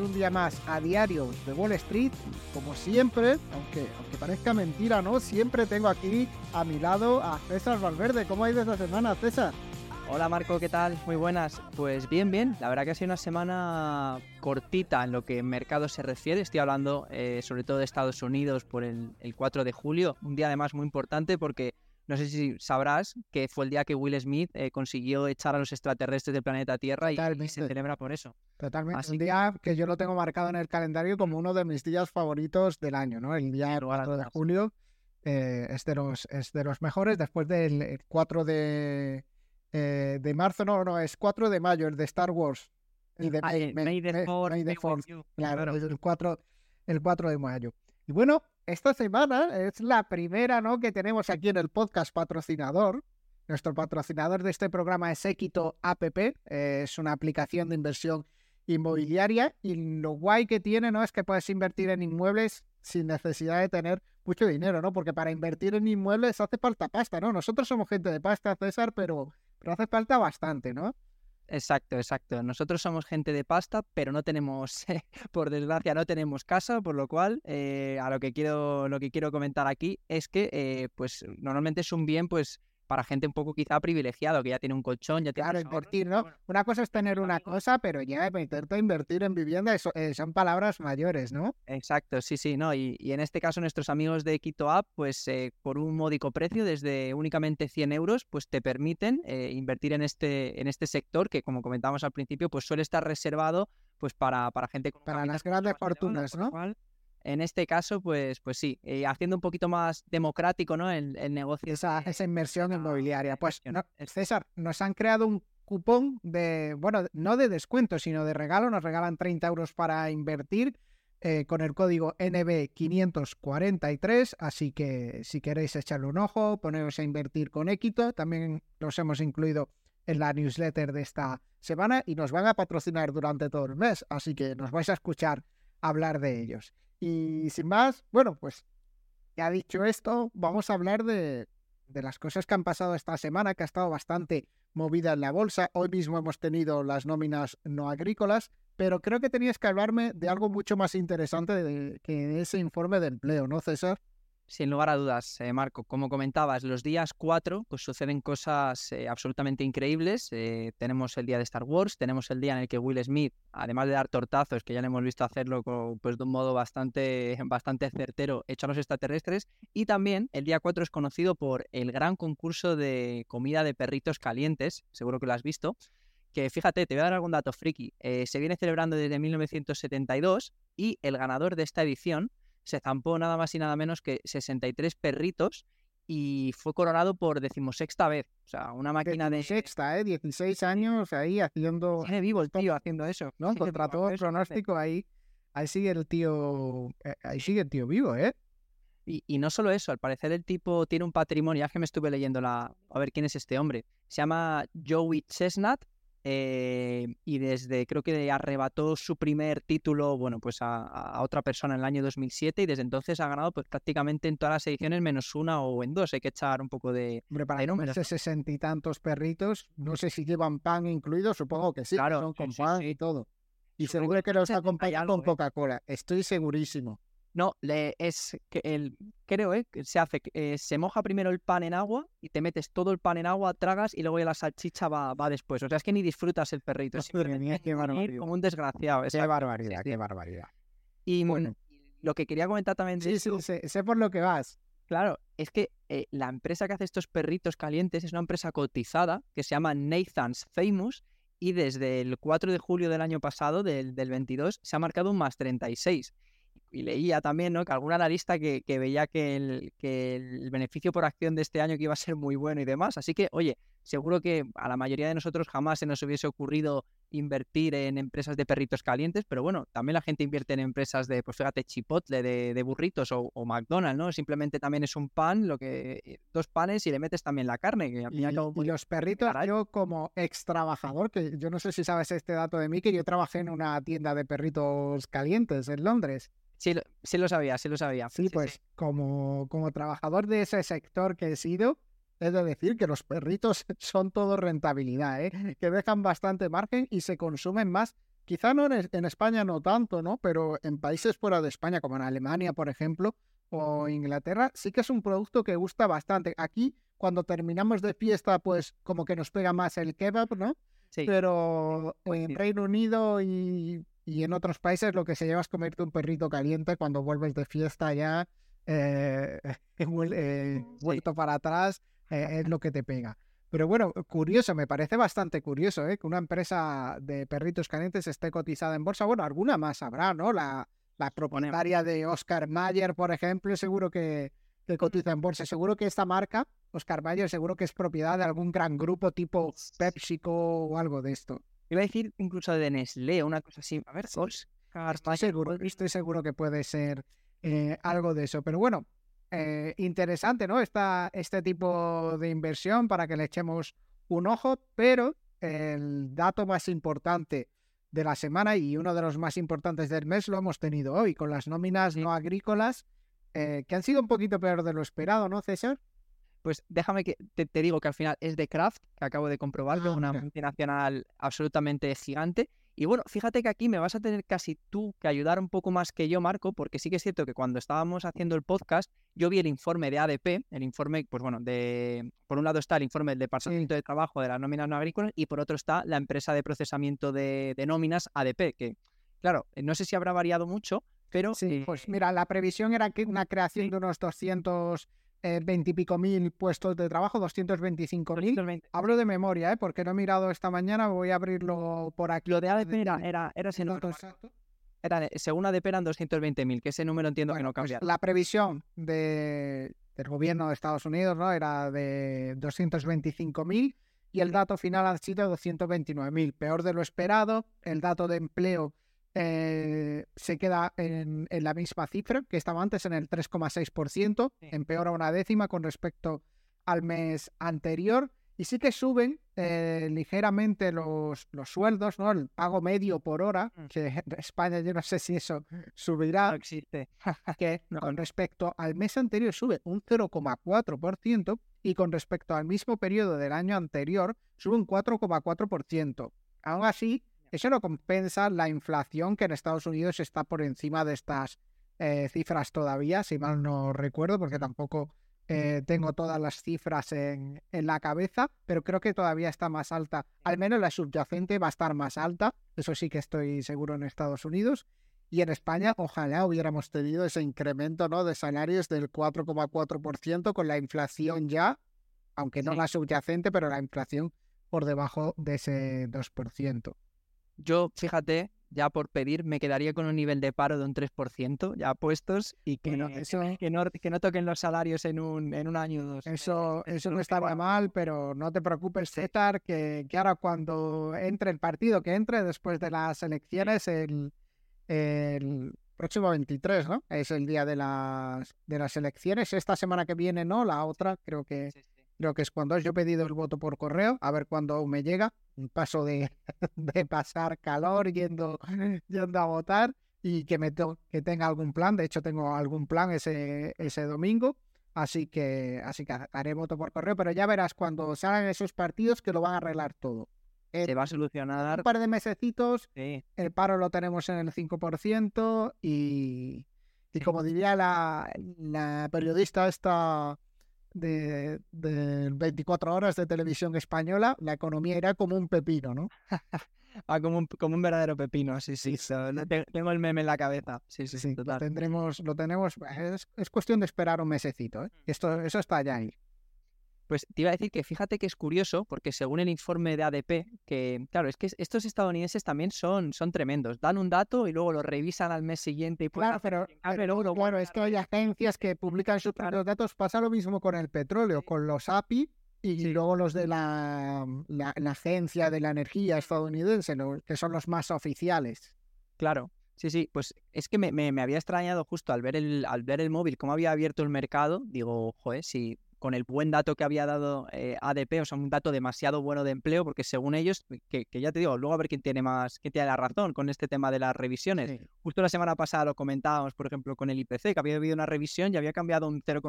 un día más a Diario de Wall Street. Como siempre, aunque, aunque parezca mentira, ¿no? Siempre tengo aquí a mi lado a César Valverde. ¿Cómo ha ido esta semana, César? Hola Marco, ¿qué tal? Muy buenas. Pues bien, bien. La verdad que ha sido una semana cortita en lo que mercado se refiere. Estoy hablando eh, sobre todo de Estados Unidos por el, el 4 de julio. Un día además muy importante porque no sé si sabrás que fue el día que Will Smith eh, consiguió echar a los extraterrestres del planeta Tierra y, se celebra por eso. Totalmente. un día que yo lo tengo marcado en el calendario como uno de mis días favoritos del año, ¿no? El día 4 de julio eh, es, de los, es de los mejores. Después del 4 de, eh, de marzo, no, no, es 4 de mayo, el de Star Wars. El de May, the Claro, el 4, el 4 de mayo. Y bueno, esta semana es la primera ¿no? que tenemos aquí en el podcast patrocinador. Nuestro patrocinador de este programa es Equito App, es una aplicación de inversión inmobiliaria y lo guay que tiene no es que puedes invertir en inmuebles sin necesidad de tener mucho dinero, ¿no? Porque para invertir en inmuebles hace falta pasta, ¿no? Nosotros somos gente de pasta, César, pero, pero hace falta bastante, ¿no? Exacto, exacto. Nosotros somos gente de pasta, pero no tenemos, por desgracia, no tenemos casa, por lo cual eh, a lo que quiero, lo que quiero comentar aquí es que, eh, pues, normalmente es un bien, pues, para gente un poco quizá privilegiado, que ya tiene un colchón, ya tiene... Claro, invertir, ¿no? una cosa es tener una cosa, pero ya meterte a invertir en vivienda eso, eh, son palabras mayores, ¿no? Exacto, sí, sí, ¿no? Y, en este caso nuestros amigos de Quito App, pues eh, por un módico precio, desde únicamente 100 euros, pues te permiten eh, invertir en este, en este sector que, como comentábamos al principio, pues suele estar reservado pues para, para gente con... Para las grandes fortunas, ¿no? En este caso, pues, pues sí, eh, haciendo un poquito más democrático ¿no? el, negocio. Esa, esa inversión inmobiliaria. Pues, César, nos han creado un cupón de, bueno, no de descuento, sino de regalo. Nos regalan 30 euros para invertir eh, con el código NB543. Así que si queréis echarle un ojo, poneros a invertir con Equito. También los hemos incluido en la newsletter de esta semana y nos van a patrocinar durante todo el mes. Así que nos vais a escuchar hablar de ellos. Y sin más, bueno, pues ya dicho esto, vamos a hablar de, de las cosas que han pasado esta semana, que ha estado bastante movida en la bolsa. Hoy mismo hemos tenido las nóminas no agrícolas, pero creo que tenías que hablarme de algo mucho más interesante de, que ese informe de empleo, ¿no, César? Sin lugar a dudas, eh, Marco. Como comentabas, los días 4 pues, suceden cosas eh, absolutamente increíbles. Eh, tenemos el día de Star Wars, tenemos el día en el que Will Smith, además de dar tortazos, que ya le hemos visto hacerlo pues, de un modo bastante, bastante certero, echa a los extraterrestres. Y también el día 4 es conocido por el gran concurso de comida de perritos calientes, seguro que lo has visto. Que fíjate, te voy a dar algún dato friki. se viene celebrando desde 1972 y el ganador de esta edición se zampó nada más y nada menos que 63 perritos y fue coronado por decimosexta vez. O sea, una máquina de. Sexta, ¿eh? 16 años ahí haciendo. Vivo el tío haciendo eso. ¿No? Contra todo el pronóstico ahí. Ahí sigue el tío. Eh, ahí sigue el tío vivo, ¿eh? Y, y, no solo eso, al parecer el tipo tiene un patrimonio, ya que me estuve leyendo la, a ver quién es este hombre. Se llama Joey Chestnut eh, y desde creo que arrebató su primer título, bueno, pues a, otra persona en el año 2007 y desde entonces ha ganado pues prácticamente en todas las ediciones menos una o en dos. Hay que echar un poco de, Hombre, para números. sesenta y tantos perritos, no sé si llevan pan incluido, supongo que sí, claro, son con pan y todo. Y seguro que los acompañan con ¿eh? Coca-Cola, estoy segurísimo. No, le, es que el, creo, ¿eh? Que se hace, eh, se moja primero el pan en agua y te metes todo el pan en agua, tragas y luego ya la salchicha va, va después. O sea, es que ni disfrutas el perrito. Es como un desgraciado. Qué barbaridad, qué barbaridad. Y bueno, lo que quería comentar también sí, sí, sé, por lo que vas. Claro, es que eh, la empresa que hace estos perritos calientes es una empresa cotizada que se llama Nathan's Famous y desde el 4 de julio del año pasado, del, del 22, se ha marcado un más 36 y leía también ¿no? que alguna analista que, que veía que el, que el beneficio por acción de este año que iba a ser muy bueno y demás. Así que, oye, seguro que a la mayoría de nosotros jamás se nos hubiese ocurrido invertir en empresas de perritos calientes, pero bueno, también la gente invierte en empresas de, pues fíjate, chipotle, de, de burritos o, McDonald's, ¿no? Simplemente también es un pan, lo que eh, dos panes y le metes también la carne. Que y, los perritos, yo como ex trabajador, que yo no sé si sabes este dato de mí, que yo trabajé en una tienda de perritos calientes en Londres. Sí, sí lo sabía, sí lo sabía. Sí, pues Como, como trabajador de ese sector que he sido, es de decir que los perritos son todo rentabilidad, ¿eh? que dejan bastante margen y se consumen más quizá no en, España no tanto, ¿no? Pero en países fuera de España, como en Alemania, por ejemplo, o Inglaterra, sí que es un producto que gusta bastante. Aquí, cuando terminamos de fiesta, pues como que nos pega más el kebab, ¿no? Sí. Pero en Reino Unido y, en otros países lo que se lleva es comerte un perrito caliente cuando vuelves de fiesta ya eh, eh, vuelto para atrás, eh, es lo que te pega. Pero bueno, curioso, me parece bastante curioso ¿eh? que una empresa de perritos calientes esté cotizada en bolsa. Bueno, alguna más habrá, ¿no? La, la propietaria de Oscar Mayer, por ejemplo, seguro que, que cotiza en bolsa. Seguro que esta marca, Oscar Mayer, seguro que es propiedad de algún gran grupo tipo PepsiCo o algo de esto. Iba a decir incluso de Nestlé, una cosa así. A ver, Oscar estoy seguro, estoy seguro que puede ser eh, algo de eso. Pero bueno, eh, interesante, ¿no? Esta, este tipo de inversión para que le echemos un ojo, pero el dato más importante de la semana y uno de los más importantes del mes lo hemos tenido hoy con las nóminas no agrícolas eh, que han sido un poquito peor de lo esperado, ¿no, César? Pues déjame que te, digo que al final es de Kraft, que acabo de comprobar, ah, una multinacional absolutamente gigante. Y bueno, fíjate que aquí me vas a tener casi tú que ayudar un poco más que yo, Marco, porque sí que es cierto que cuando estábamos haciendo el podcast, yo vi el informe de ADP, el informe, pues bueno, de por un lado está el informe del Departamento de Trabajo de las nóminas no agrícolas y por otro está la empresa de procesamiento de, nóminas ADP, que claro, eh, no sé si habrá variado mucho, pero... Sí, pues eh, mira, la previsión era que una creación de unos 200 eh, veintipico mil puestos de trabajo, 225 mil. Hablo de memoria, ¿eh? porque no he mirado esta mañana, voy a abrirlo por aquí. Lo de ADP era, era, era ese número. Era, según ADP eran 220 mil, que ese número entiendo que no pues cambia. la previsión de, del gobierno de Estados Unidos ¿no? era de 225 mil y el dato final ha sido 229 mil, peor de lo esperado. El dato de empleo eh, se queda en, la misma cifra que estaba antes, en el 3,6%, empeora una décima con respecto al mes anterior. Y sí que suben eh, ligeramente los, los sueldos, ¿no? El pago medio por hora, mm. que en España yo no sé si eso subirá. No existe. que con respecto al mes anterior sube un 0,4% y con respecto al mismo periodo del año anterior sube un 4,4%. Aún así, eso no compensa la inflación que en Estados Unidos está por encima de estas eh, cifras todavía, si mal no recuerdo, porque tampoco eh, tengo todas las cifras en, la cabeza, pero creo que todavía está más alta. Al menos la subyacente va a estar más alta, eso sí que estoy seguro en Estados Unidos. Y en España, ojalá hubiéramos tenido ese incremento ¿no? de salarios del 4,4% con la inflación ya, aunque no la subyacente, pero la inflación por debajo de ese 2%. Yo, fíjate, ya por pedir, me quedaría con un nivel de paro de un 3%, ya puestos, y que, no, eso, que, no, que no toquen los salarios en un, en un año o dos. Eso, eso no estaba mal, pero no te preocupes, César, que, que, ahora cuando entre el partido, que entre después de las elecciones, el, el próximo 23, ¿no? Es el día de las, de las elecciones. Esta semana que viene, ¿no? La otra, creo que... Creo que es cuando yo he pedido el voto por correo, a ver cuándo me llega. Un paso de, de pasar calor yendo, yendo a votar y que, me que tenga algún plan. De hecho, tengo algún plan ese, ese domingo. Así que, así que haré voto por correo, pero ya verás cuando salgan esos partidos que lo van a arreglar todo. Se va a solucionar. Un par de mesecitos, el paro lo tenemos en el 5% y, y como diría la, la periodista esta de, 24 horas de televisión española, la economía irá como un pepino, ¿no? ah, como un, como un verdadero pepino, sí, sí. tengo el meme en la cabeza. Sí, sí, sí. Lo tendremos, lo tenemos. Es, es, cuestión de esperar un mesecito, ¿eh? Mm. Esto, eso está ya ahí. Pues te iba a decir que fíjate que es curioso, porque según el informe de ADP, que claro, es que estos estadounidenses también son, son tremendos. Dan un dato y luego lo revisan al mes siguiente. Y claro, pero, bueno, es que hay agencias que publican sus datos. Pasa lo mismo con el petróleo, con los API y luego los de la, la, Agencia de la Energía estadounidense, que son los más oficiales. Claro. Sí, sí, pues es que me, me, me, había extrañado justo al ver el, al ver el móvil cómo había abierto el mercado. Digo, joder, si con el buen dato que había dado eh, ADP, o sea, un dato demasiado bueno de empleo, porque según ellos, que, ya te digo, luego a ver quién tiene más, quién tiene la razón con este tema de las revisiones. Justo la semana pasada lo comentábamos, por ejemplo, con el IPC, que había habido una revisión y había cambiado un 0,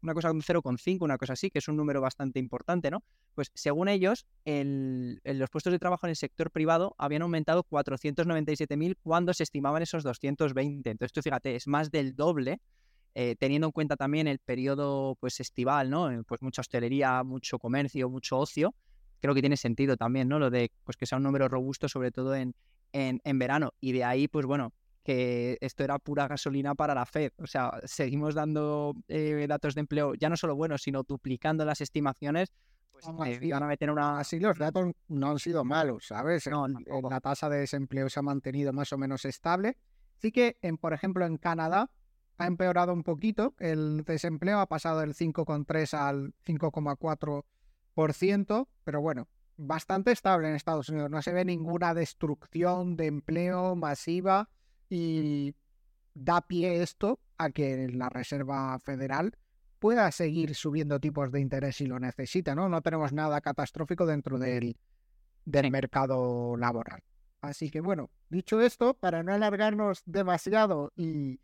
una cosa con 0,5, una cosa así, que es un número bastante importante, ¿no? Pues según ellos, el, los puestos de trabajo en el sector privado habían aumentado 497.000 cuando se estimaban esos 220. Entonces, tú fíjate, es más del doble. Eh, teniendo en cuenta también el periodo pues estival, ¿no? Eh, pues mucha hostelería, mucho comercio, mucho ocio, creo que tiene sentido también, ¿no? Lo de pues que sea un número robusto, sobre todo en, en, en verano. Y de ahí, pues bueno, que esto era pura gasolina para la Fed. O sea, seguimos dando eh, datos de empleo ya no solo buenos, sino duplicando las estimaciones. Pues eh, a meter una... Así los datos no han sido malos, ¿sabes? No, la tasa de desempleo se ha mantenido más o menos estable. Sí que, en, por ejemplo, en Canadá ha empeorado un poquito. El desempleo ha pasado del 5,3 al 5,4%, pero bueno, bastante estable en Estados Unidos. No se ve ninguna destrucción de empleo masiva y da pie esto a que la Reserva Federal pueda seguir subiendo tipos de interés si lo necesita, ¿no? No tenemos nada catastrófico dentro del, del mercado laboral. Así que bueno, dicho esto, para no alargarnos demasiado y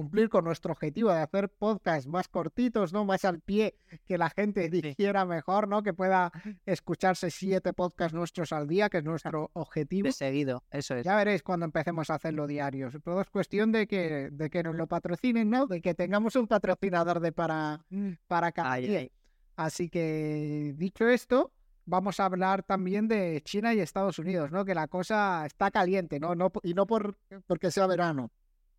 cumplir con nuestro objetivo de hacer podcasts más cortitos, ¿no? Más al pie, que la gente dijera mejor, ¿no? Que pueda escucharse siete podcasts nuestros al día, que es nuestro objetivo. De seguido, eso es. Ya veréis cuando empecemos a hacerlo diarios. Todo es cuestión de que, de que nos lo patrocinen, ¿no? De que tengamos un patrocinador de para, para cada día. Así que, dicho esto, vamos a hablar también de China y Estados Unidos, ¿no? Que la cosa está caliente, ¿no? no y no por, porque sea verano.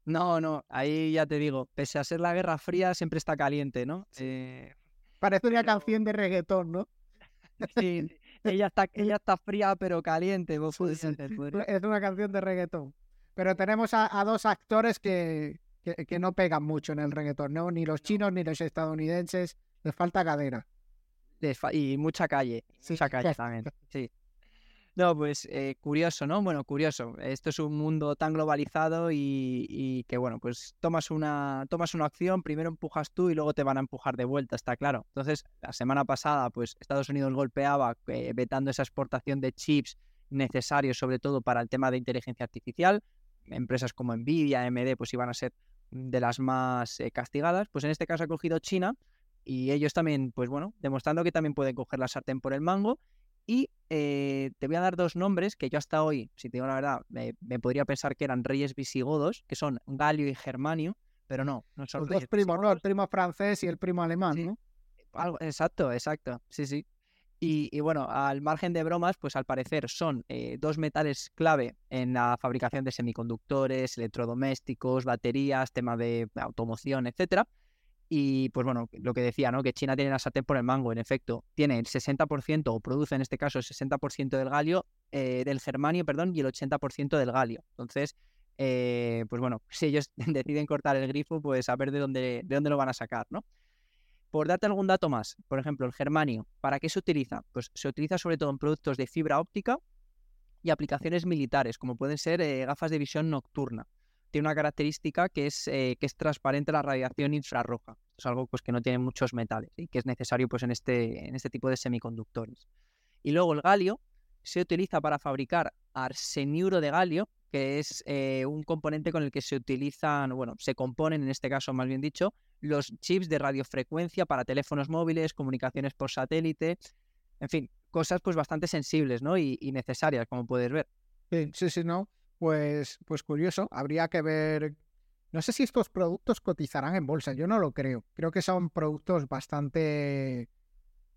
No, no, ahí ya te digo, pese a ser la Guerra Fría, siempre está caliente, ¿no? Eh, Parece una canción de reggaetón, ¿no? Sí, ella está, ella está fría pero caliente, vos Es una canción de reggaetón. Pero tenemos a, dos actores que, que, no pegan mucho en el reggaetón, ¿no? Ni los chinos ni los estadounidenses. Les falta cadera. y mucha calle. Mucha calle también. Sí. No, pues eh, curioso, ¿no? Bueno, curioso. Esto es un mundo tan globalizado y, que, bueno, pues tomas una, tomas una acción, primero empujas tú y luego te van a empujar de vuelta, está claro. Entonces, la semana pasada, pues Estados Unidos golpeaba eh, vetando esa exportación de chips necesarios, sobre todo para el tema de inteligencia artificial. Empresas como Nvidia, AMD, pues iban a ser de las más eh, castigadas. Pues en este caso ha cogido China y ellos también, pues bueno, demostrando que también pueden coger la sartén por el mango y eh, te voy a dar dos nombres que yo hasta hoy, si te digo la verdad, me, podría pensar que eran reyes visigodos, que son Galio y Germanio, pero no, no son Los dos primos, ¿no? El primo francés y el primo alemán, ¿no? Algo, exacto, exacto, sí, sí. Y, bueno, al margen de bromas, pues al parecer son eh, dos metales clave en la fabricación de semiconductores, electrodomésticos, baterías, tema de automoción, etcétera. Y pues bueno, lo que decía, ¿no? Que China tiene la sartén por el mango, en efecto, tiene el 60% o produce en este caso el 60% del galio, eh, del germanio, perdón, y el 80% del galio. Entonces, eh, pues bueno, si ellos deciden cortar el grifo, pues a ver de dónde, de dónde lo van a sacar, ¿no? Por darte algún dato más, por ejemplo, el germanio, ¿para qué se utiliza? Pues se utiliza sobre todo en productos de fibra óptica y aplicaciones militares, como pueden ser eh, gafas de visión nocturna tiene una característica que es, eh, que es transparente la radiación infrarroja. Es algo pues, que no tiene muchos metales y que es necesario pues, en, este, en este tipo de semiconductores. Y luego el galio se utiliza para fabricar arseniuro de galio, que es eh, un componente con el que se utilizan, bueno, se componen, en este caso más bien dicho, los chips de radiofrecuencia para teléfonos móviles, comunicaciones por satélite, en fin, cosas pues bastante sensibles, ¿no? Y, y necesarias, como puedes ver. Sí, sí, sí, no. Pues, pues curioso, habría que ver. No sé si estos productos cotizarán en bolsa, yo no lo creo. Creo que son productos bastante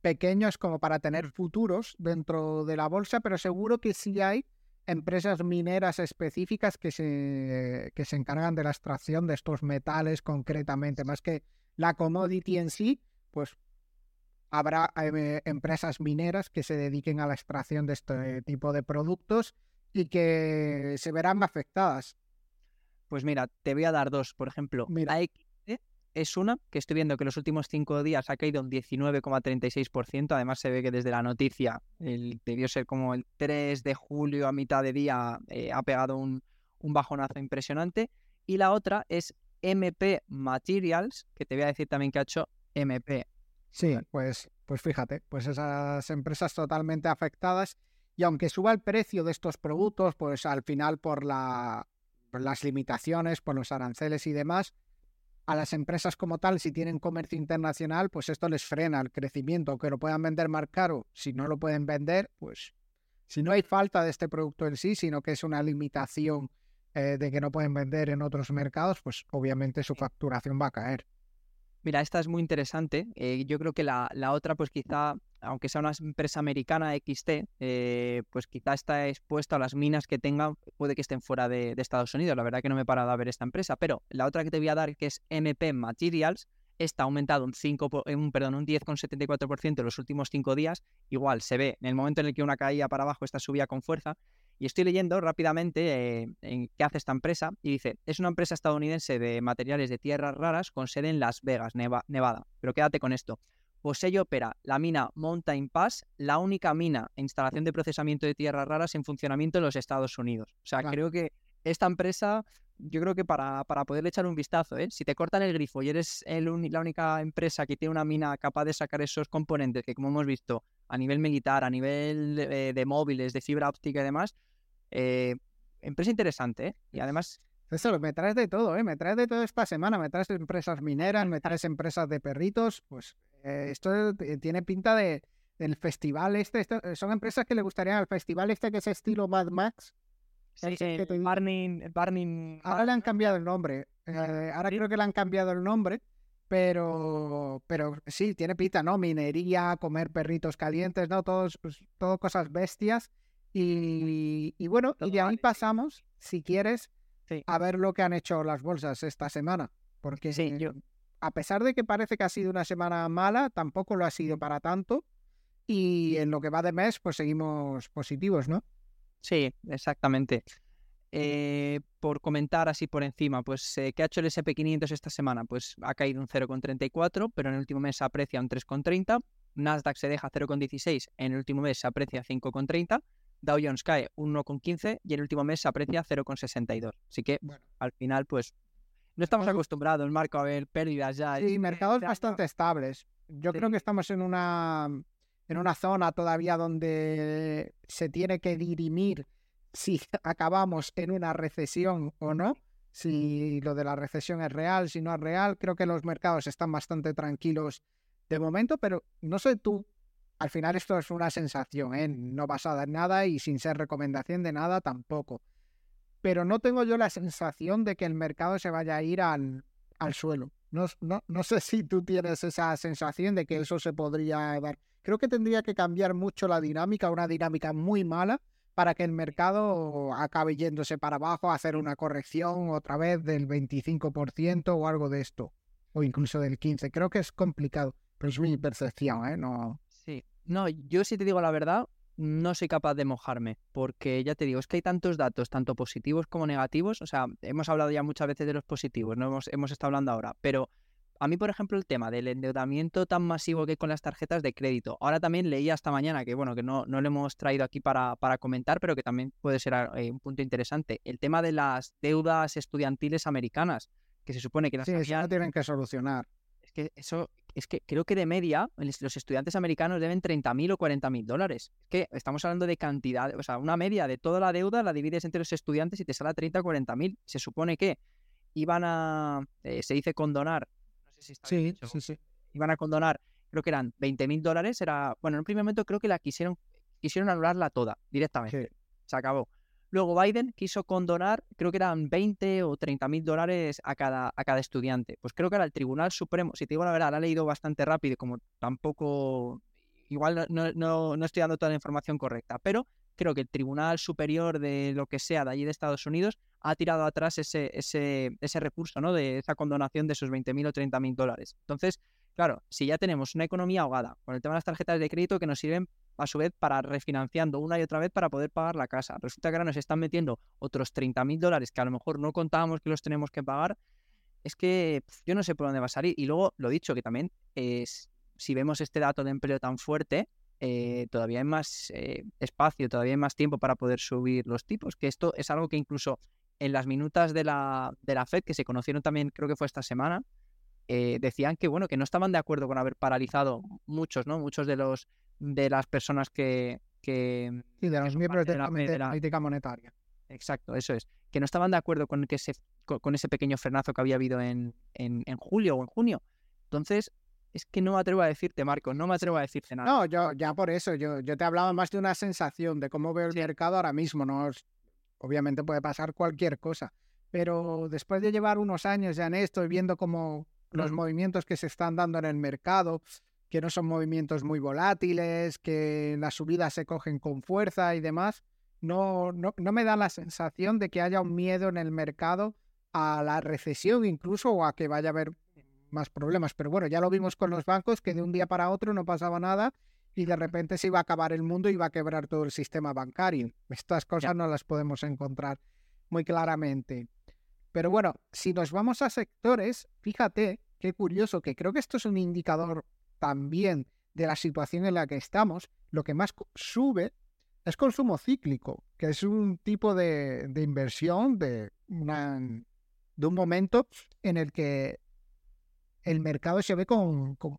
pequeños como para tener futuros dentro de la bolsa, pero seguro que sí hay empresas mineras específicas que se, que se encargan de la extracción de estos metales concretamente, más que la commodity en sí, pues habrá eh, empresas mineras que se dediquen a la extracción de este tipo de productos y que se verán afectadas. Pues mira, te voy a dar dos. Por ejemplo, mira. AXT es una que estoy viendo que los últimos cinco días ha caído un 19,36%. Además, se ve que desde la noticia, el, debió ser como el 3 de julio a mitad de día, eh, ha pegado un, un bajonazo impresionante. Y la otra es MP Materials, que te voy a decir también que ha hecho MP. Sí, pues, pues fíjate, pues esas empresas totalmente afectadas y aunque suba el precio de estos productos, pues al final por, la, las limitaciones, por los aranceles y demás, a las empresas como tal, si tienen comercio internacional, pues esto les frena el crecimiento, que lo puedan vender más caro, si no lo pueden vender, pues si no hay falta de este producto en sí, sino que es una limitación eh, de que no pueden vender en otros mercados, pues obviamente su facturación va a caer. Mira, esta es muy interesante. Eh, yo creo que la, otra, pues quizá, aunque sea una empresa americana XT, eh, pues quizá está expuesta a las minas que tengan, puede que estén fuera de, Estados Unidos. La verdad que no me he parado a ver esta empresa. Pero la otra que te voy a dar, que es MP Materials, está aumentado un 5, un, perdón, un 10,74% en los últimos cinco días. Igual se ve en el momento en el que una caía para abajo, esta subía con fuerza. Y estoy leyendo rápidamente eh, en qué hace esta empresa y dice, es una empresa estadounidense de materiales de tierras raras con sede en Las Vegas, Nevada. Pero quédate con esto. Posee y opera la mina Mountain Pass, la única mina e instalación de procesamiento de tierras raras en funcionamiento en los Estados Unidos. O sea, creo que esta empresa, yo creo que para, para poderle echar un vistazo, ¿eh? si te cortan el grifo y eres la única empresa que tiene una mina capaz de sacar esos componentes que, como hemos visto, a nivel militar, a nivel de, de móviles, de fibra óptica y demás, eh, empresa interesante, ¿eh? Y además... Eso, me traes de todo, ¿eh? Me traes de todo esta semana, me traes empresas mineras, me traes empresas de perritos, pues eh, esto tiene pinta de del festival este, son empresas que le gustarían al festival este que es estilo Mad Max. Sí, Barning, Barning... Ahora le han cambiado el nombre, ahora creo que le han cambiado el nombre, pero, pero sí, tiene pinta, ¿no? Minería, comer perritos calientes, ¿no? Todos, pues, todo cosas bestias. Y, bueno, y de ahí pasamos, si quieres, a ver lo que han hecho las bolsas esta semana. Porque sí, yo... a pesar de que parece que ha sido una semana mala, tampoco lo ha sido para tanto. Y en lo que va de mes, pues seguimos positivos, ¿no? Sí, exactamente. Eh, por comentar así por encima, pues eh, ¿qué ha hecho el SP500 esta semana? Pues ha caído un 0,34, pero en el último mes se aprecia un 3,30. Nasdaq se deja 0,16, en el último mes se aprecia 5,30. Dow Jones cae 1,15 y el último mes se aprecia 0,62. Así que al final, pues no estamos acostumbrados, Marco, a ver pérdidas ya. Sí, mercados bastante estables. Yo creo que estamos en una, en una zona todavía donde se tiene que dirimir si acabamos en una recesión o no. Si lo de la recesión es real, si no es real. Creo que los mercados están bastante tranquilos de momento, pero no sé tú al final esto es una sensación, ¿eh? no basada en nada y sin ser recomendación de nada tampoco. Pero no tengo yo la sensación de que el mercado se vaya a ir al, al suelo. No, no, no sé si tú tienes esa sensación de que eso se podría dar. Creo que tendría que cambiar mucho la dinámica, una dinámica muy mala, para que el mercado acabe yéndose para abajo, hacer una corrección otra vez del 25% o algo de esto, o incluso del 15%. Creo que es complicado, pero es mi percepción, ¿eh? No, no, yo si te digo la verdad, no soy capaz de mojarme, porque ya te digo, es que hay tantos datos, tanto positivos como negativos, o sea, hemos hablado ya muchas veces de los positivos, no hemos, hemos estado hablando ahora, pero a mí, por ejemplo, el tema del endeudamiento tan masivo que hay con las tarjetas de crédito, ahora también leía esta mañana, que bueno, que no, no lo hemos traído aquí para, para comentar, pero que también puede ser eh, un punto interesante, el tema de las deudas estudiantiles americanas, que se supone que las sí, tienen que solucionar. Es que eso es que creo que de media los estudiantes americanos deben 30.000 o 40.000 dólares. Es que estamos hablando de cantidad, o sea, una media de toda la deuda la divides entre los estudiantes y te sale a 30 o 40.000. Se supone que iban a, eh, se dice condonar, si está sí, sí, sí. iban a condonar, creo que eran 20.000 dólares, era, bueno, en un primer momento creo que la quisieron, quisieron anularla toda directamente. Se acabó. Luego Biden quiso condonar, creo que eran 20 o 30 mil dólares a cada, a cada estudiante. Pues creo que ahora el Tribunal Supremo, si te digo la verdad, la ha leído bastante rápido, como tampoco, igual no, no, no estoy dando toda la información correcta, pero creo que el Tribunal Superior de lo que sea de allí de Estados Unidos ha tirado atrás ese, ese, ese recurso, ¿no? De esa condonación de esos 20 mil o 30 mil dólares. Entonces, claro, si ya tenemos una economía ahogada con el tema de las tarjetas de crédito que nos sirven a su vez para refinanciando una y otra vez para poder pagar la casa. Resulta que ahora nos están metiendo otros 30 mil dólares que a lo mejor no contábamos que los tenemos que pagar. Es que yo no sé por dónde va a salir. Y luego, lo dicho, que también es, si vemos este dato de empleo tan fuerte, eh, todavía hay más eh, espacio, todavía hay más tiempo para poder subir los tipos, que esto es algo que incluso en las minutas de la, de la FED, que se conocieron también, creo que fue esta semana, eh, decían que bueno, que no estaban de acuerdo con haber paralizado muchos, ¿no? Muchos de los de las personas que... que sí, de los miembros de, la, política monetaria. Exacto, eso es. Que no estaban de acuerdo con, que ese, con ese pequeño frenazo que había habido en, en, en julio o en junio. Entonces, es que no me atrevo a decirte, Marco, no me atrevo a decirte nada. No, yo ya por eso, yo, yo te hablaba más de una sensación de cómo veo el mercado ahora mismo, ¿no? Obviamente puede pasar cualquier cosa, pero después de llevar unos años ya en esto y viendo cómo los movimientos que se están dando en el mercado, que no son movimientos muy volátiles, que las subidas se cogen con fuerza y demás, no, no, no me da la sensación de que haya un miedo en el mercado a la recesión incluso o a que vaya a haber más problemas. Pero bueno, ya lo vimos con los bancos, que de un día para otro no pasaba nada y de repente se iba a acabar el mundo y iba a quebrar todo el sistema bancario. Estas cosas no las podemos encontrar muy claramente. Pero bueno, si nos vamos a sectores, fíjate qué curioso, que creo que esto es un indicador también de la situación en la que estamos. Lo que más sube es consumo cíclico, que es un tipo de, de inversión de, una, de un momento en el que el mercado se ve con, con,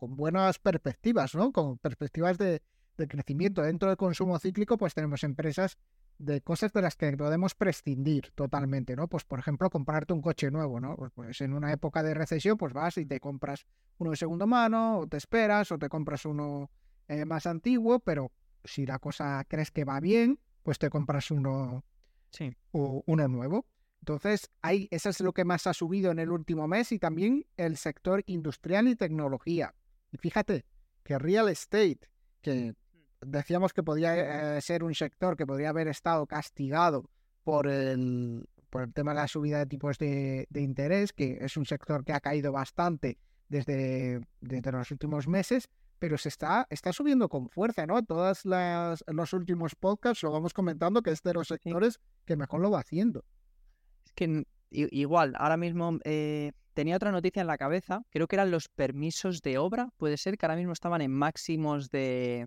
buenas perspectivas, ¿no? Con perspectivas de, crecimiento. Dentro del consumo cíclico, pues tenemos empresas de cosas de las que podemos prescindir totalmente, ¿no? Pues, por ejemplo, comprarte un coche nuevo, ¿no? Pues, pues, en una época de recesión, pues vas y te compras uno de segunda mano, o te esperas, o te compras uno eh, más antiguo, pero si la cosa crees que va bien, pues te compras uno, sí. uno nuevo. Entonces, hay, eso es lo que más ha subido en el último mes y también el sector industrial y tecnología. Y fíjate que real estate, que decíamos que podía eh, ser un sector que podría haber estado castigado por el, por el tema de la subida de tipos de, interés, que es un sector que ha caído bastante desde, desde los últimos meses, pero se está, está subiendo con fuerza, ¿no? Todos los últimos podcasts lo vamos comentando que es de los sectores que mejor lo va haciendo. Que igual, ahora mismo eh, tenía otra noticia en la cabeza, creo que eran los permisos de obra, puede ser que ahora mismo estaban en máximos de...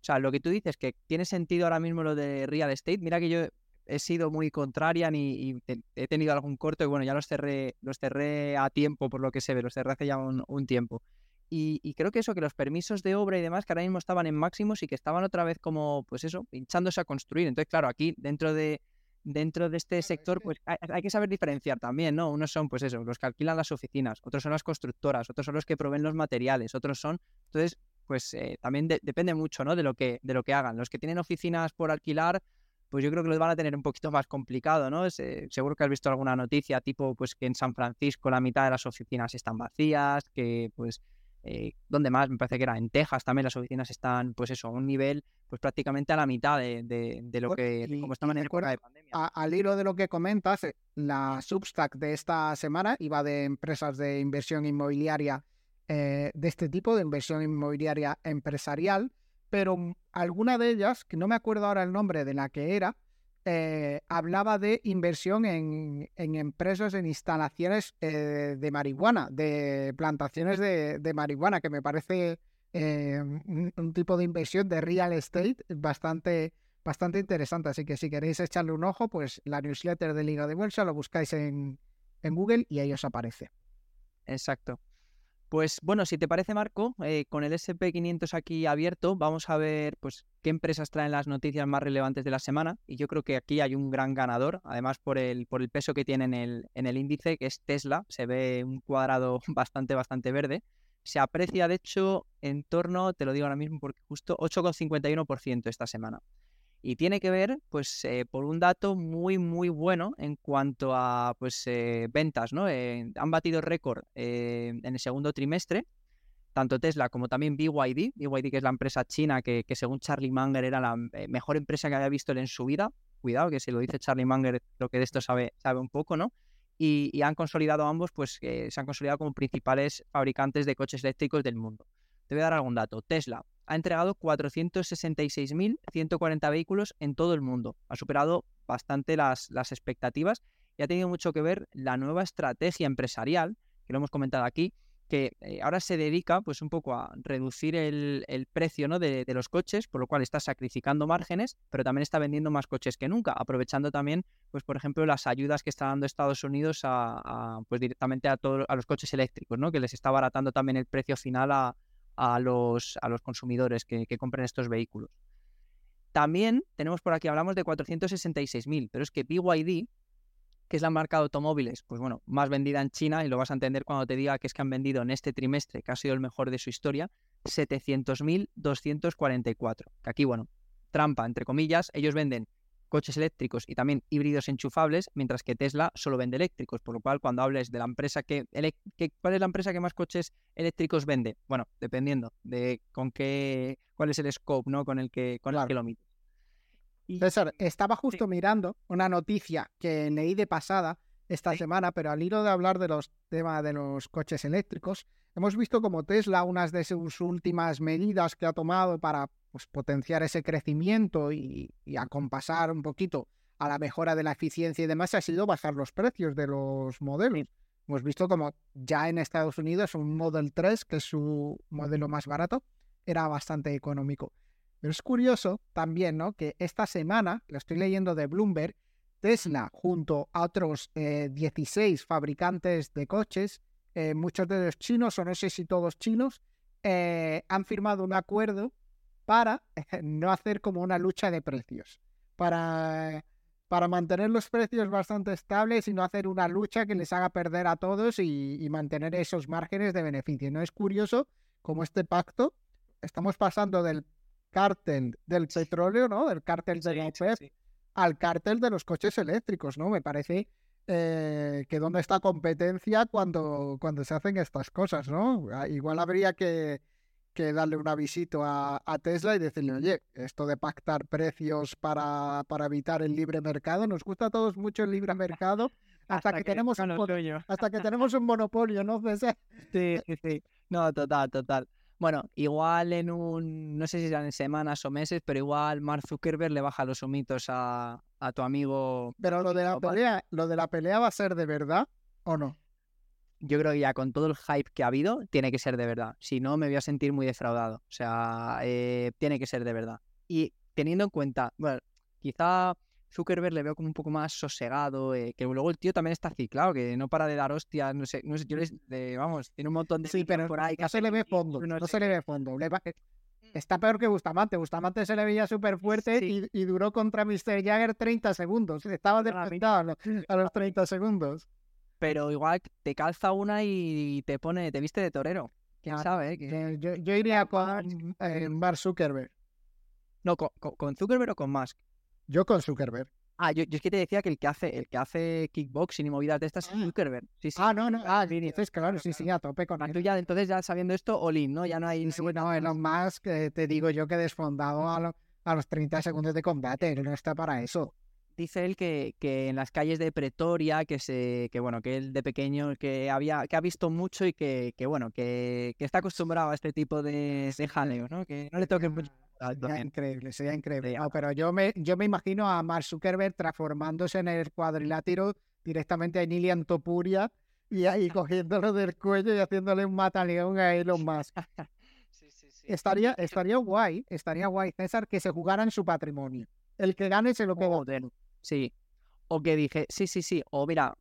O sea, lo que tú dices, que tiene sentido ahora mismo lo de real estate, mira que yo he sido muy contraria y he tenido algún corto y bueno, ya los cerré, los cerré a tiempo por lo que se ve, los cerré hace ya un, tiempo. Y, y, creo que eso, que los permisos de obra y demás, que ahora mismo estaban en máximos y que estaban otra vez como, pues eso, hinchándose a construir. Entonces, claro, aquí dentro de, dentro de este sector, pues hay, que saber diferenciar también, ¿no? Unos son, pues eso, los que alquilan las oficinas, otros son las constructoras, otros son los que proveen los materiales, otros son, entonces, pues eh, también depende mucho, ¿no? De lo que de lo que hagan. Los que tienen oficinas por alquilar, pues yo creo que los van a tener un poquito más complicado, ¿no? Eh, seguro que has visto alguna noticia tipo, pues que en San Francisco la mitad de las oficinas están vacías, que pues eh, donde más, me parece que era en Texas también las oficinas están, pues eso, a un nivel pues prácticamente a la mitad de, de, lo que como estaban en época de pandemia. al hilo de lo que comentas, eh, la Substack de esta semana iba de empresas de inversión inmobiliaria eh, de este tipo, de inversión inmobiliaria empresarial, pero alguna de ellas, que no me acuerdo ahora el nombre de la que era, eh, hablaba de inversión en, empresas, en instalaciones eh, de marihuana, de plantaciones de, marihuana, que me parece eh, un, tipo de inversión de real estate bastante, bastante interesante. Así que si queréis echarle un ojo, pues la newsletter de Liga de Bolsa lo buscáis en, en Google y ahí os aparece. Exacto. Pues bueno, si te parece, Marco, eh, con el SP500 aquí abierto, vamos a ver pues qué empresas traen las noticias más relevantes de la semana. Y yo creo que aquí hay un gran ganador, además por el, por el peso que tiene en el, en el índice, que es Tesla. Se ve un cuadrado bastante, bastante verde. Se aprecia, de hecho, en torno, te lo digo ahora mismo, porque justo 8,51% esta semana. Y tiene que ver, pues, eh, por un dato muy, muy bueno en cuanto a, pues, eh, ventas, ¿no? Eh, han batido récord en el segundo trimestre, tanto Tesla como también BYD, BYD que es la empresa china que, según Charlie Munger era la mejor empresa que había visto él en su vida. Cuidado, que si lo dice Charlie Munger, lo que de esto sabe, sabe un poco, ¿no? Y, han consolidado ambos, pues, se han consolidado como principales fabricantes de coches eléctricos del mundo. Te voy a dar algún dato. Tesla, ha entregado 466.140 vehículos en todo el mundo. Ha superado bastante las, expectativas y ha tenido mucho que ver la nueva estrategia empresarial, que lo hemos comentado aquí, que eh, ahora se dedica pues un poco a reducir el, precio ¿no? de, los coches, por lo cual está sacrificando márgenes, pero también está vendiendo más coches que nunca, aprovechando también, pues por ejemplo, las ayudas que está dando Estados Unidos a, pues directamente a a los coches eléctricos, ¿no? que les está abaratando también el precio final a, a los, a los consumidores que, compren estos vehículos. También tenemos por aquí, hablamos de 466.000, pero es que BYD, que es la marca de automóviles, pues bueno, más vendida en China, y lo vas a entender cuando te diga que es que han vendido en este trimestre, que ha sido el mejor de su historia, 700.244. Que aquí, bueno, trampa, entre comillas, ellos venden coches eléctricos y también híbridos enchufables, mientras que Tesla solo vende eléctricos, por lo cual cuando hables de la empresa que, ¿cuál es la empresa que más coches eléctricos vende? Bueno, dependiendo de con qué, cuál es el scope, ¿no? Con el que, con el que lo mides. César, estaba justo mirando una noticia que leí de pasada esta semana, pero al hilo de hablar de los temas de los coches eléctricos, hemos visto como Tesla, unas de sus últimas medidas que ha tomado para pues, potenciar ese crecimiento y, acompasar un poquito a la mejora de la eficiencia y demás ha sido bajar los precios de los modelos. Hemos visto como ya en Estados Unidos un Model 3, que es su modelo más barato, era bastante económico. Pero es curioso también, ¿no? Que esta semana, lo estoy leyendo de Bloomberg, Tesla, junto a otros 16 eh, fabricantes de coches, eh, muchos de los chinos, o no sé si todos chinos, eh, han firmado un acuerdo para no hacer como una lucha de precios, para, para mantener los precios bastante estables y no hacer una lucha que les haga perder a todos y, mantener esos márgenes de beneficio. ¿No es curioso como este pacto? Estamos pasando del cártel del petróleo, ¿no? Del cártel de la OPEP al cártel de los coches eléctricos, ¿no? Me parece eh, que dónde está competencia cuando, cuando se hacen estas cosas, ¿no? Ah, igual habría que, que darle una visita a, Tesla y decirle, oye, esto de pactar precios para, para, evitar el libre mercado, nos gusta a todos mucho el libre mercado hasta, que, tenemos un, hasta que tenemos un monopolio, ¿no, Sí, sí, sí. No, total, total. Bueno, igual en un, no sé si sean semanas o meses, pero igual Mark Zuckerberg le baja los humitos a, a tu amigo. Pero lo de la pelea, lo de la pelea va a ser de verdad o no? Yo creo que ya con todo el hype que ha habido, tiene que ser de verdad. Si no, me voy a sentir muy defraudado. O sea, eh, tiene que ser de verdad. Y teniendo en cuenta, bueno, quizá Zuckerberg le veo como un poco más sosegado, eh, que luego el tío también está ciclado, que no para de dar hostias, no sé, no sé, yo les, vamos, tiene un montón de... Sí, pero por ahí, no se le ve fondo, no, se le ve fondo. Está peor que Bustamante. Bustamante se le veía súper fuerte y, duró contra Mr. Jagger 30 segundos. Estaba despertado a los 30 segundos pero igual te calza una y te pone, te viste de torero. ¿Quién sabe? Eh? Yo, yo, iría con eh, Mark Zuckerberg. No, con, Zuckerberg o con Musk. Yo con Zuckerberg. Ah, yo, yo, es que te decía que el que hace, el que hace kickboxing y movidas de estas es ah. Zuckerberg. Sí, sí. Ah, no, no. Ah, dices, claro, sí, sí, a tope con él. Tú ya, entonces ya sabiendo esto, Olin, ¿no? Ya no hay. Sí, no, Elon Musk, te digo yo que desfondado a, a los 30 segundos de combate. Él no está para eso dice él que, que, en las calles de Pretoria, que se, que bueno, que él de pequeño que había, que ha visto mucho y que, que bueno, que, que, está acostumbrado a este tipo de, de jaleo, ¿no? Que no le toque mucho. Sería increíble, sería increíble. pero yo me, yo me imagino a Mark Zuckerberg transformándose en el cuadrilátero directamente a Nilian Topuria y ahí cogiéndolo del cuello y haciéndole un mataleón a Elon Musk. sí, sí, sí. Estaría, estaría guay, estaría guay, César, que se jugaran su patrimonio. El que gane se lo queda. Sí. O que dije, sí, sí, sí. O mira,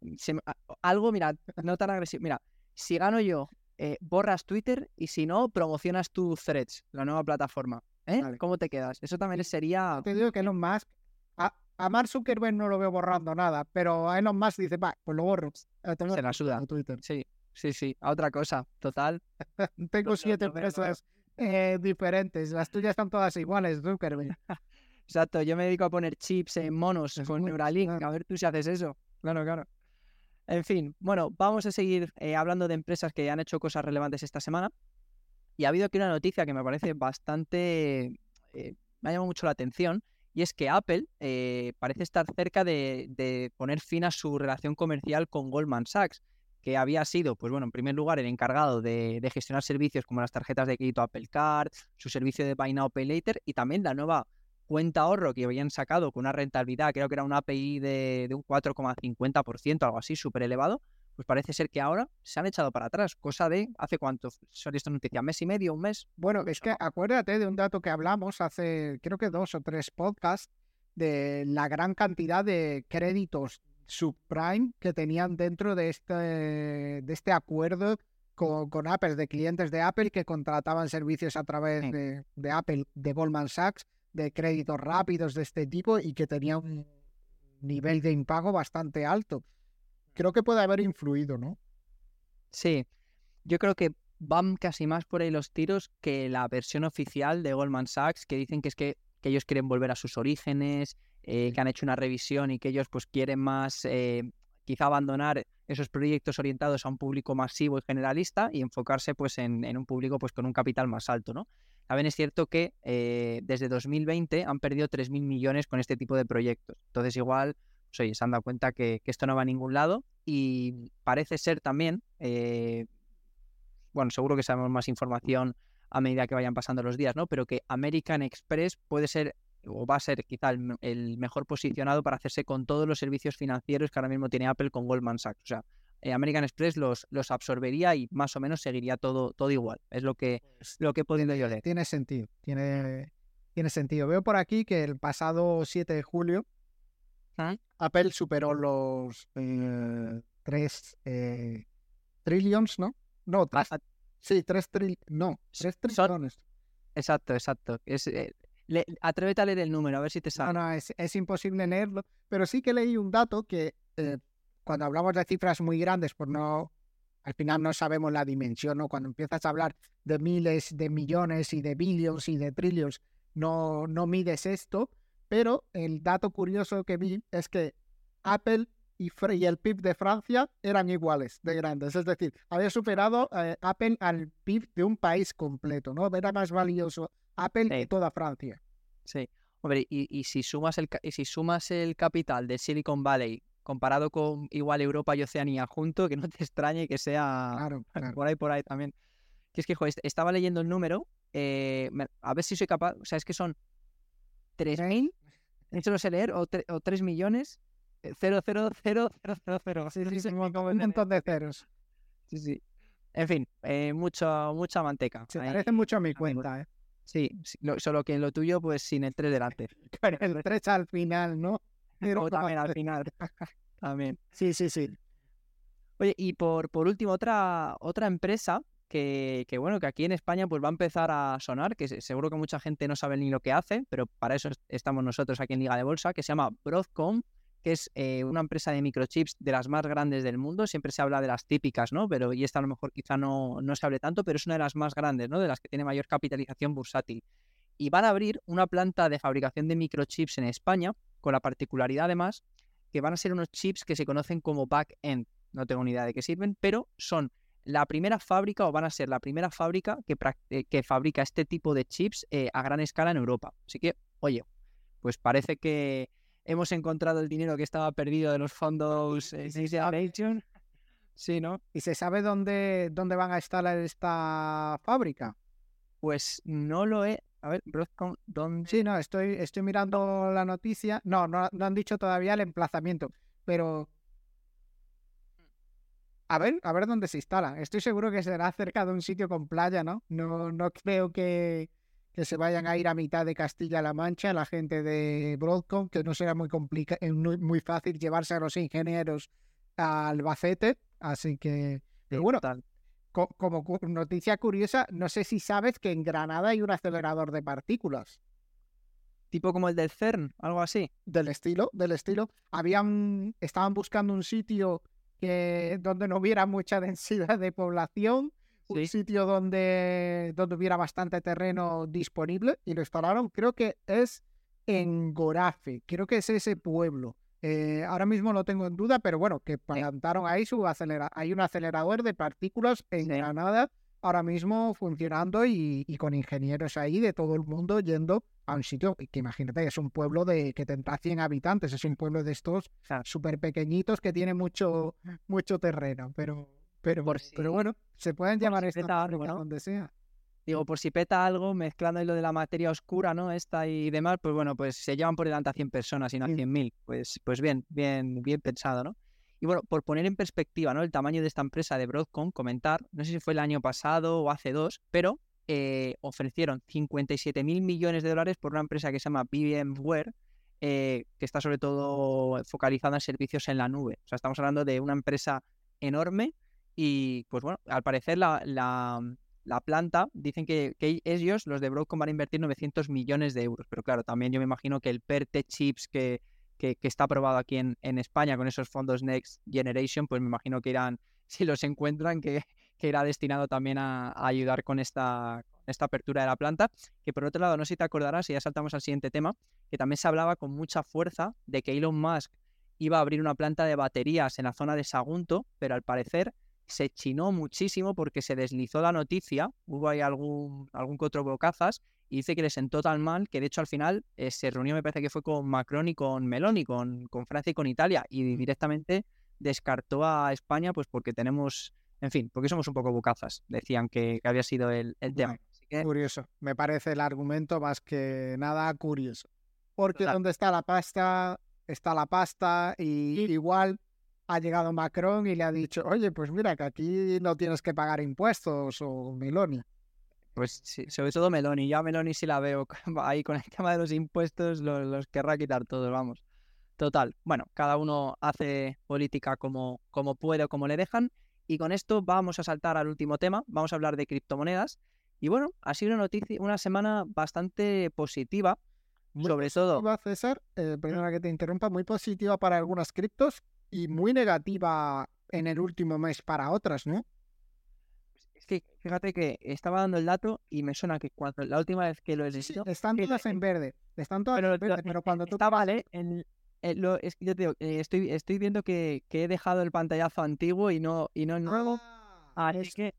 algo, mira, no tan agresivo. Mira, si gano yo, eh, borras Twitter y si no, promocionas tu Threads, la nueva plataforma. ¿Eh? ¿Cómo te quedas? Eso también sería. Te digo que Elon Musk. A, a Mark Zuckerberg no lo veo borrando nada, pero a Elon Musk dice, va, pues lo borro. Eh, se la suda. Twitter. Sí, sí, sí. A otra cosa, total. Tengo siete empresas eh, diferentes. Las tuyas están todas iguales, Zuckerberg. Exacto, yo me dedico a poner chips en monos con Neuralink, a ver tú si haces eso. Claro, claro. En fin, bueno, vamos a seguir eh, hablando de empresas que han hecho cosas relevantes esta semana. Y ha habido aquí una noticia que me parece bastante... Eh, me ha llamado mucho la atención. Y es que Apple eh, parece estar cerca de, poner fin a su relación comercial con Goldman Sachs, que había sido, pues bueno, en primer lugar, el encargado de, de gestionar servicios como las tarjetas de crédito Apple Card, su servicio de Buy Now Pay Later y también la nueva cuenta ahorro que habían sacado con una rentabilidad, creo que era una API de, un 4,50%, algo así, súper elevado, pues parece ser que ahora se han echado para atrás, cosa de hace cuánto son estas noticias, mes y medio, un mes. Bueno, es que acuérdate de un dato que hablamos hace, creo que dos o tres podcasts, de la gran cantidad de créditos subprime que tenían dentro de este, de este acuerdo con, con, Apple, de clientes de Apple que contrataban servicios a través de, de Apple, de Goldman Sachs de créditos rápidos de este tipo y que tenía un nivel de impago bastante alto. Creo que puede haber influido, ¿no? Sí, yo creo que van casi más por ahí los tiros que la versión oficial de Goldman Sachs, que dicen que es que, que ellos quieren volver a sus orígenes, eh, que han hecho una revisión y que ellos pues quieren más eh, quizá abandonar esos proyectos orientados a un público masivo y generalista y enfocarse pues en, en un público pues con un capital más alto, ¿no? También es cierto que eh, desde 2020 han perdido 3.000 millones con este tipo de proyectos. Entonces igual, pues, oye, se han dado cuenta que, esto no va a ningún lado y parece ser también, eh, bueno, seguro que sabemos más información a medida que vayan pasando los días, ¿no? Pero que American Express puede ser o va a ser quizá el, el, mejor posicionado para hacerse con todos los servicios financieros que ahora mismo tiene Apple con Goldman Sachs. O sea, eh, American Express los, los absorbería y más o menos seguiría todo, todo igual. Es lo que, Pues, lo que he podido yo leer. Tiene sentido, tiene, tiene sentido. Veo por aquí que el pasado 7 de julio ¿Ah? Apple superó los 3 eh, trillions, ¿no? No, tres, Ah, sí, 3 trillones. No, 3 son- trillones. Exacto, exacto. Es, eh, le- atrévete a leer el número, a ver si te No, sale. no, es, es imposible leerlo, pero sí que leí un dato que eh, cuando hablamos de cifras muy grandes, pues no, al final no sabemos la dimensión, ¿no? Cuando empiezas a hablar de miles de millones y de billions y de trillions, no, no mides esto, pero el dato curioso que vi es que Apple y, y el PIB de Francia eran iguales de grandes, es decir, había superado eh, Apple al PIB de un país completo, ¿no? Era más valioso Apple que Sí. toda Francia. Sí. Hombre, y, y si sumas el y si sumas el capital de Silicon Valley comparado con igual Europa y Oceanía junto, que no te extrañe que sea Claro, claro. por ahí, por ahí también. Que es que, joder, est- estaba leyendo el número, eh, a ver si soy capaz, o sea, es que son 3.000, eso lo sé leer, o, o 3 millones, eh, 0,00000. Sí, sí, No sé un ni montón, cómo un montón de ceros. Sí, sí. En fin, eh, mucho, mucha manteca. Se ahí. parece mucho a mi cuenta, ¿eh? Sí, sí, lo- solo que en lo tuyo, pues sin el 3 delante. Con el 3 al final, ¿no? Pero O también al final. también. Sí, sí, sí. Oye, y por, por último, otra, otra empresa que, que, bueno, que aquí en España pues va a empezar a sonar, que se- seguro que mucha gente no sabe ni lo que hace, pero para eso es- estamos nosotros aquí en Liga de Bolsa, que se llama Broadcom, que es eh, una empresa de microchips de las más grandes del mundo. Siempre se habla de las típicas, ¿no? Pero y esta a lo mejor quizá no, no se hable tanto, pero es una de las más grandes, ¿no? De las que tiene mayor capitalización bursátil. Y van a abrir una planta de fabricación de microchips en España, con la particularidad además que van a ser unos chips que se conocen como back-end. No tengo ni idea de qué sirven, pero son la primera fábrica o van a ser la primera fábrica que, eh, que fabrica este tipo de chips eh, a gran escala en Europa. Así que, oye, pues parece que hemos encontrado el dinero que estaba perdido de los fondos eh. Sí, ¿no? ¿Y se sabe dónde, dónde van a instalar esta fábrica? Pues no lo he. A ver, Broadcom, ¿dónde? Sí, no, estoy, estoy mirando la noticia. No, no, no han dicho todavía el emplazamiento, pero... A ver, a ver dónde se instala. Estoy seguro que será cerca de un sitio con playa, ¿no? No, no creo que, que se vayan a ir a mitad de Castilla-La Mancha la gente de Broadcom, que no será muy, complica eh, muy, muy fácil llevarse a los ingenieros a Albacete. Así que, pero bueno, Total. Co- como cu- noticia curiosa, no sé si sabes que en Granada hay un acelerador de partículas. Tipo como el del CERN, algo así. del estilo, del estilo. Habían, estaban buscando un sitio que, donde no hubiera mucha densidad de población, un sitio donde, donde hubiera bastante terreno disponible y lo instalaron. Creo que es en Gorafe, creo que es ese pueblo. Eh, ahora mismo lo tengo en duda, pero bueno, que plantaron ahí su acelera hay un acelerador de partículas en Sí. Granada ahora mismo funcionando y, y con ingenieros ahí de todo el mundo yendo a un sitio que imagínate, es un pueblo de que tendrá 100 habitantes, es un pueblo de estos súper pequeñitos que tiene mucho, mucho terreno, pero, pero, Por pero bueno, se pueden por llamar estas donde sea. Digo, por si peta algo, mezclando lo de la materia oscura, ¿no? Esta y demás, pues bueno, pues se llevan por delante a 100 personas y no a Sí. 100.000. Pues, pues bien, bien, bien pensado, ¿no? Y bueno, por poner en perspectiva, ¿no? El tamaño de esta empresa de Broadcom, comentar, no sé si fue el año pasado o hace dos, pero eh, ofrecieron 57 mil millones de dólares por una empresa que se llama VMware, eh, que está sobre todo focalizada en servicios en la nube. O sea, estamos hablando de una empresa enorme y, pues bueno, al parecer la, la, la planta, dicen que, ellos, los de Broadcom, van a invertir 900 millones de euros. Pero claro, también yo me imagino que el PERTE Chips que, está aprobado aquí en, España con esos fondos Next Generation, pues me imagino que irán, si los encuentran, que, irá destinado también a, ayudar con esta, esta apertura de la planta. Que por otro lado, no sé si te acordarás, y ya saltamos al siguiente tema, que también se hablaba con mucha fuerza de que Elon Musk iba a abrir una planta de baterías en la zona de Sagunto, pero al parecer se chinó muchísimo porque se deslizó la noticia, hubo ahí algún, algún que otro bocazas, y dice que le sentó tan mal que de hecho al final eh, se reunió, me parece que fue con Macron y con Meloni, con, con Francia y con Italia, y directamente descartó a España pues porque tenemos, en fin, porque somos un poco bocazas, decían que, había sido el, tema. Curioso, me parece el argumento más que nada curioso. Porque donde está la pasta, está la pasta y igual ha llegado Macron y le ha dicho, oye, pues mira que aquí no tienes que pagar impuestos o Meloni. Pues sí, sobre todo Meloni. Ya Meloni sí la veo ahí con el tema de los impuestos, los, querrá quitar todos, vamos. Total. Bueno, cada uno hace política como, como puede o como le dejan. Y con esto vamos a saltar al último tema. Vamos a hablar de criptomonedas. Y bueno, ha sido una noticia, una semana bastante positiva. sobre todo. César, eh, perdona que te interrumpa, muy positiva para algunas criptos y muy negativa en el último mes para otras, ¿no? Es que fíjate que estaba dando el dato y me suena que cuando la última vez que lo he visto. están todas en verde. Están todas pero, en verde, pero cuando tú. Está vale. En, lo, es que yo te digo, eh, estoy, estoy viendo que, he dejado el pantallazo antiguo y no, y no el nuevo. Ah, es que.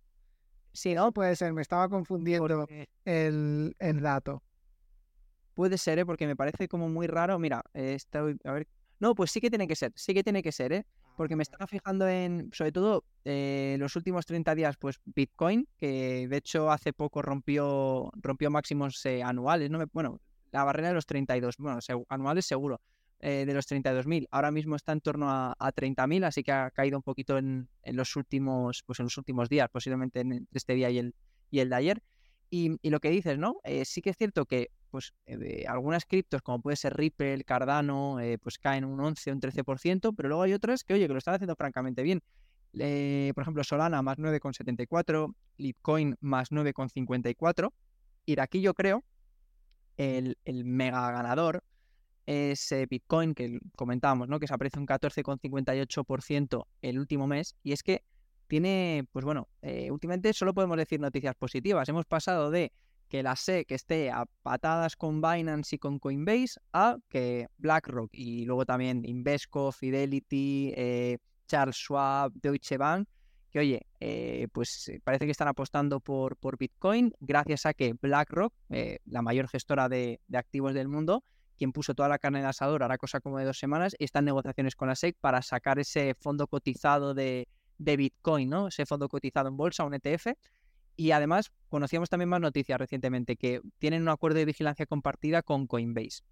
Sí, no puede ser, me estaba confundiendo el, el, dato. Puede ser, ¿eh? porque me parece como muy raro. Mira, eh, estoy, a ver, no, pues sí que tiene que ser, sí que tiene que ser, ¿eh? Porque me ah. estaba fijando en, sobre todo, eh, los últimos 30 días, pues Bitcoin, que de hecho hace poco rompió, rompió máximos eh, anuales, ¿no? Bueno, la barrera de los 32, bueno, anuales seguro, eh, de los 32.000. Ahora mismo está en torno a, a 30.000, así que ha caído un poquito en, en, los últimos, pues en los últimos días, posiblemente entre este día y el, y el de ayer. Y, y lo que dices, ¿no? sí que es cierto que pues eh, algunas criptos, como puede ser Ripple, Cardano, eh, pues caen un 11 o un 13%, pero luego hay otras que, oye, que lo están haciendo francamente bien. por ejemplo, Solana más 9,74, Litecoin más 9,54. Y de aquí yo creo el, el mega ganador es eh, Bitcoin, que comentábamos, ¿no? Que se aprecia un 14,58% el último mes. Y es que tiene, pues bueno, últimamente solo podemos decir noticias positivas. Hemos pasado de que la SEC esté a patadas con Binance y con Coinbase a que BlackRock y luego también Invesco, Fidelity, eh, Charles Schwab, Deutsche Bank, que oye, eh, pues eh, parece que están apostando por, por Bitcoin gracias a que BlackRock, la mayor gestora de, activos del mundo, quien puso toda la carne de asador hará cosa como de dos semanas, está en negociaciones con la SEC para sacar ese fondo cotizado de, de Bitcoin, ¿no? Ese fondo cotizado en bolsa, un ETF, y además, conocíamos también más noticias recientemente que tienen un acuerdo de vigilancia compartida con Coinbase.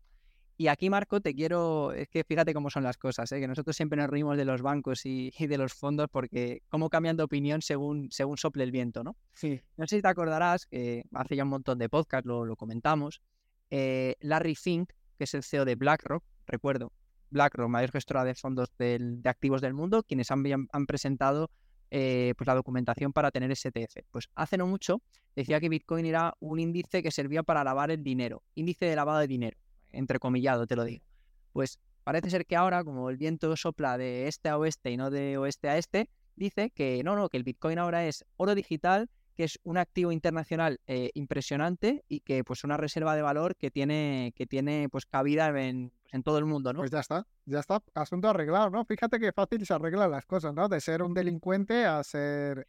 Y aquí, Marco, te quiero, es que fíjate cómo son las cosas, ¿eh? que nosotros siempre nos reímos de los bancos y, de los fondos porque cómo cambian de opinión según, según sople el viento, ¿no? Sí. No sé si te acordarás, que hace ya un montón de podcasts lo, lo comentamos, eh, Larry Fink, que es el CEO de BlackRock, recuerdo, BlackRock, mayor gestora de fondos de activos del mundo, quienes han, han presentado eh, pues la documentación para tener ese ETF. Pues hace no mucho decía que Bitcoin era un índice que servía para lavar el dinero, índice de lavado de dinero, entrecomillado te lo digo. Pues parece ser que ahora, como el viento sopla de este a oeste y no de oeste a este, dice que no, no, que el Bitcoin ahora es oro digital que es un activo internacional eh, impresionante y que pues una reserva de valor que tiene, que tiene pues cabida en, en todo el mundo, ¿no? Pues ya está, ya está, asunto arreglado, ¿no? Fíjate que fácil se arreglan las cosas, ¿no? De ser un delincuente a ser,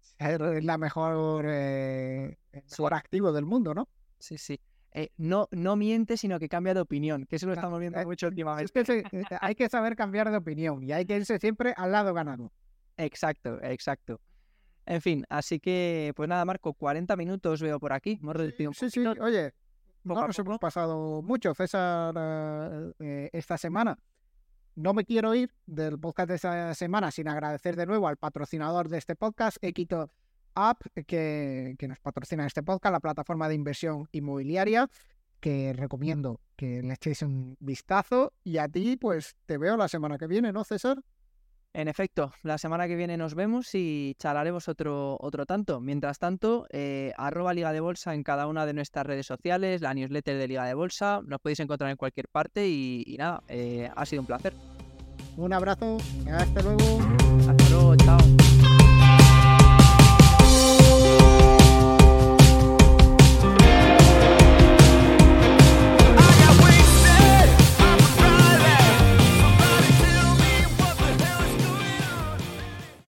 ser la mejor, eh, activo del mundo, ¿no? Sí, sí. Eh, no, no miente, sino que cambia de opinión, que eso lo estamos viendo mucho últimamente. Es que hay que saber cambiar de opinión y hay que irse siempre al lado ganado. Exacto, exacto. En fin, así que, pues nada, Marco, 40 minutos veo por aquí. sí, sí, oye, no nos hemos pasado mucho, César, eh, esta semana. No me quiero ir del podcast de esta semana sin agradecer de nuevo al patrocinador de este podcast, Equito App, que, que nos patrocina este podcast, la plataforma de inversión inmobiliaria, que recomiendo que le echéis un vistazo. Y a ti, pues te veo la semana que viene, ¿no, César? En efecto, la semana que viene nos vemos y charlaremos otro, otro tanto. Mientras tanto, eh, arroba Liga de Bolsa en cada una de nuestras redes sociales, la newsletter de Liga de Bolsa, nos podéis encontrar en cualquier parte y, nada, eh, ha sido un placer. Un abrazo, hasta luego. Hasta luego.